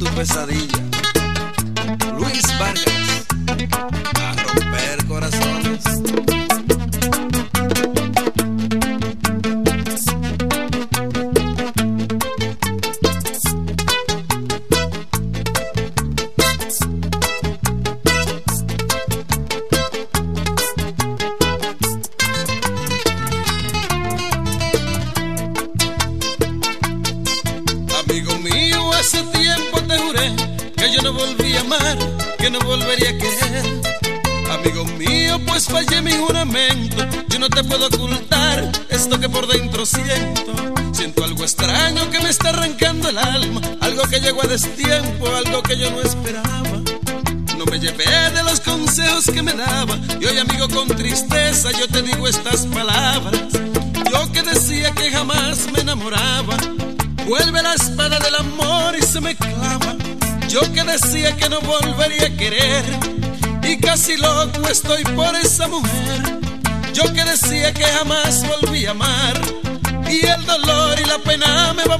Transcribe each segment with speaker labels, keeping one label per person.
Speaker 1: tu pesadilla. Luis Vargas. Fallé mi juramento, yo no te puedo ocultar esto que por dentro siento. Siento algo extraño que me está arrancando el alma, algo que llegó a destiempo, algo que yo no esperaba. No me llevé de los consejos que me daba, y hoy amigo con tristeza yo te digo estas palabras. Yo que decía que jamás me enamoraba, vuelve la espada del amor y se me clava. Yo que decía que no volvería a querer y casi loco estoy por esa mujer. Yo que decía que jamás volví a amar y el dolor y la pena me va a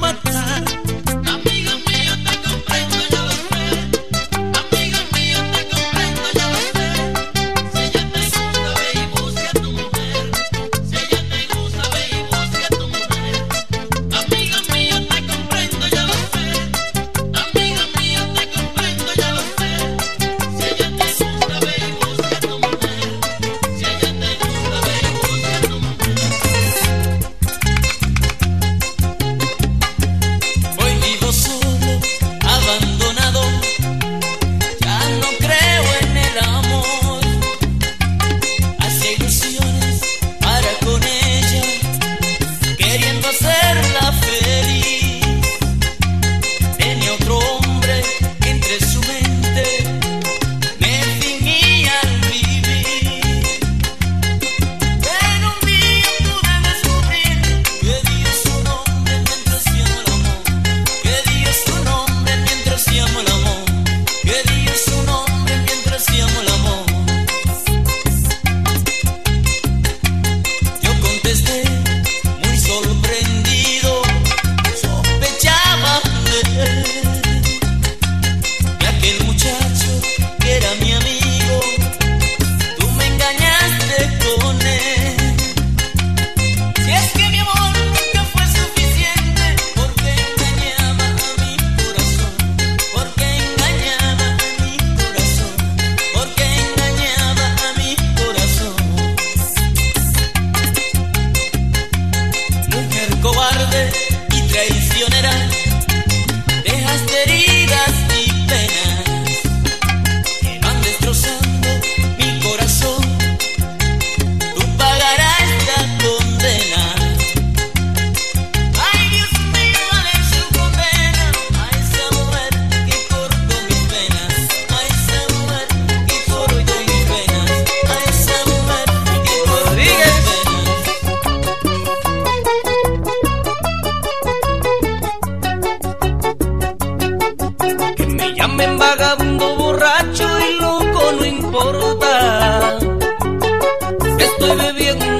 Speaker 2: cobarde y traicionera, dejaste heridas y penas que no han destrozado.
Speaker 3: estoy bebiendo.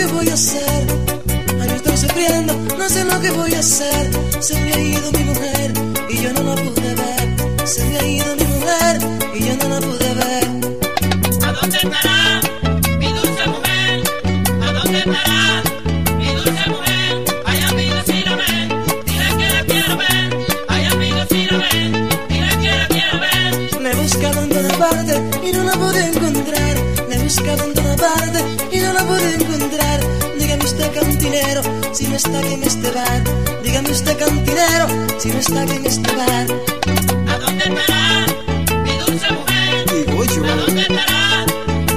Speaker 4: que voy a hacer. Ay, estoy sufriendo, no sé lo que voy a hacer. Se me ha ido mi mujer y yo no la pude ver. Se me ha ido mi mujer y yo no la pude ver. ¿A
Speaker 3: dónde
Speaker 5: estará
Speaker 3: mi dulce mujer?
Speaker 5: ¿A
Speaker 3: dónde estará?
Speaker 4: y no la pude encontrar. La he buscado en está bien este bar. Dígame usted, cantinero, si no está bien este bar. ¿A
Speaker 5: dónde estará mi dulce mujer? Digo
Speaker 1: yo. ¿A dónde estará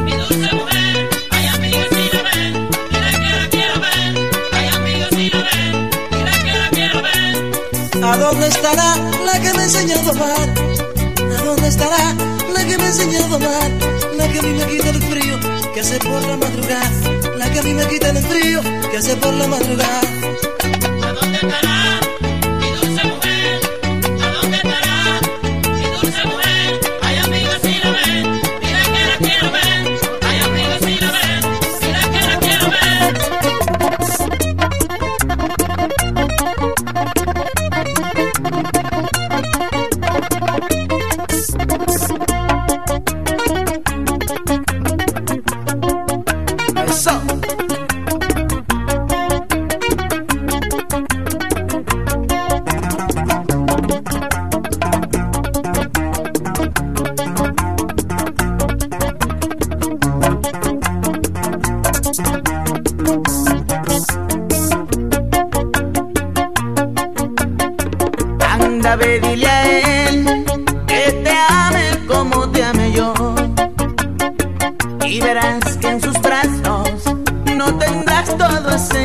Speaker 5: mi dulce
Speaker 3: mujer?
Speaker 5: Ay, amiga, si la ven, dile
Speaker 3: que la quiero ver.
Speaker 5: Ay, amiga, si la
Speaker 3: ven,
Speaker 5: dile
Speaker 3: que la
Speaker 5: quiero ver.
Speaker 4: ¿A dónde estará la que me enseñó a tomar? ¿A dónde estará la que me enseñó a tomar? La que a mí me quita el frío, que hace por la madrugada. La que a mí me quita el frío que hace por la madrugada. ¿A
Speaker 5: dónde estará?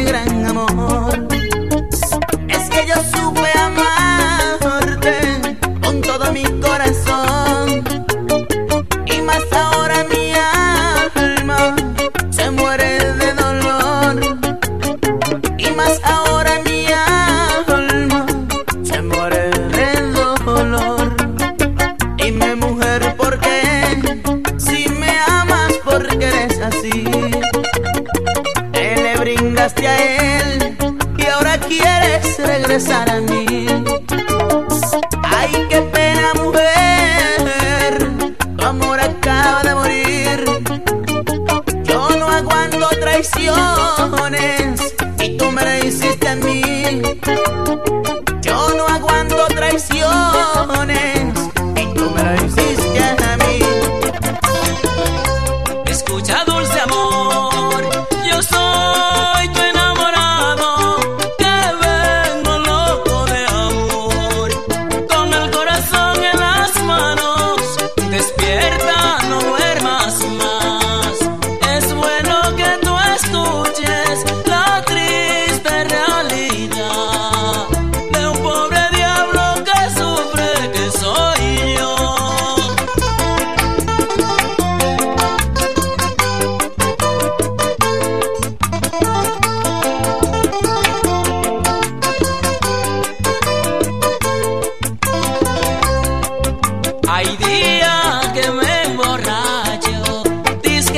Speaker 5: gran amor. Es que yo supe traiciones y tú me la hiciste a mí.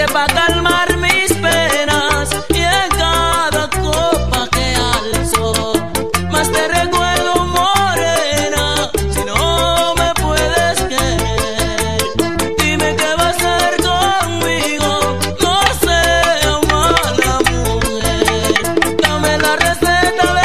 Speaker 2: que va calmar mis penas y en cada copa que alzo más te recuerdo morena si no me puedes querer. Dime qué vas a hacer conmigo no sea mala mujer. Dame la receta de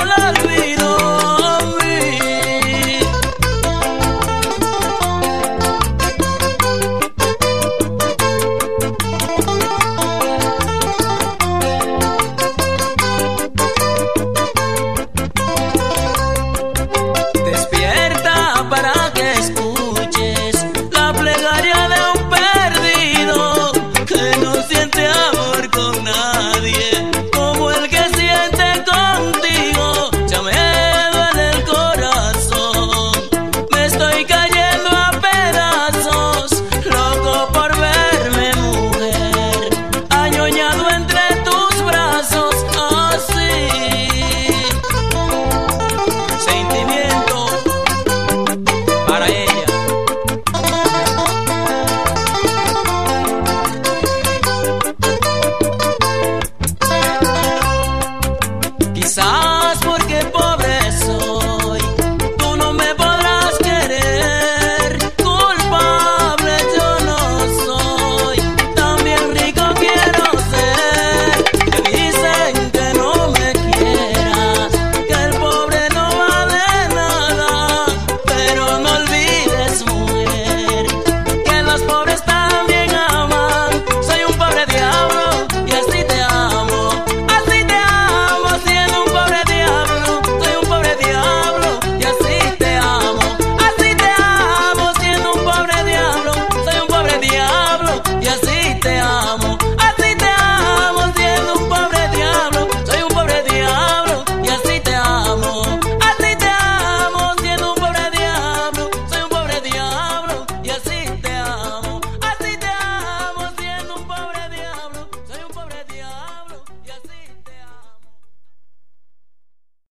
Speaker 2: soñado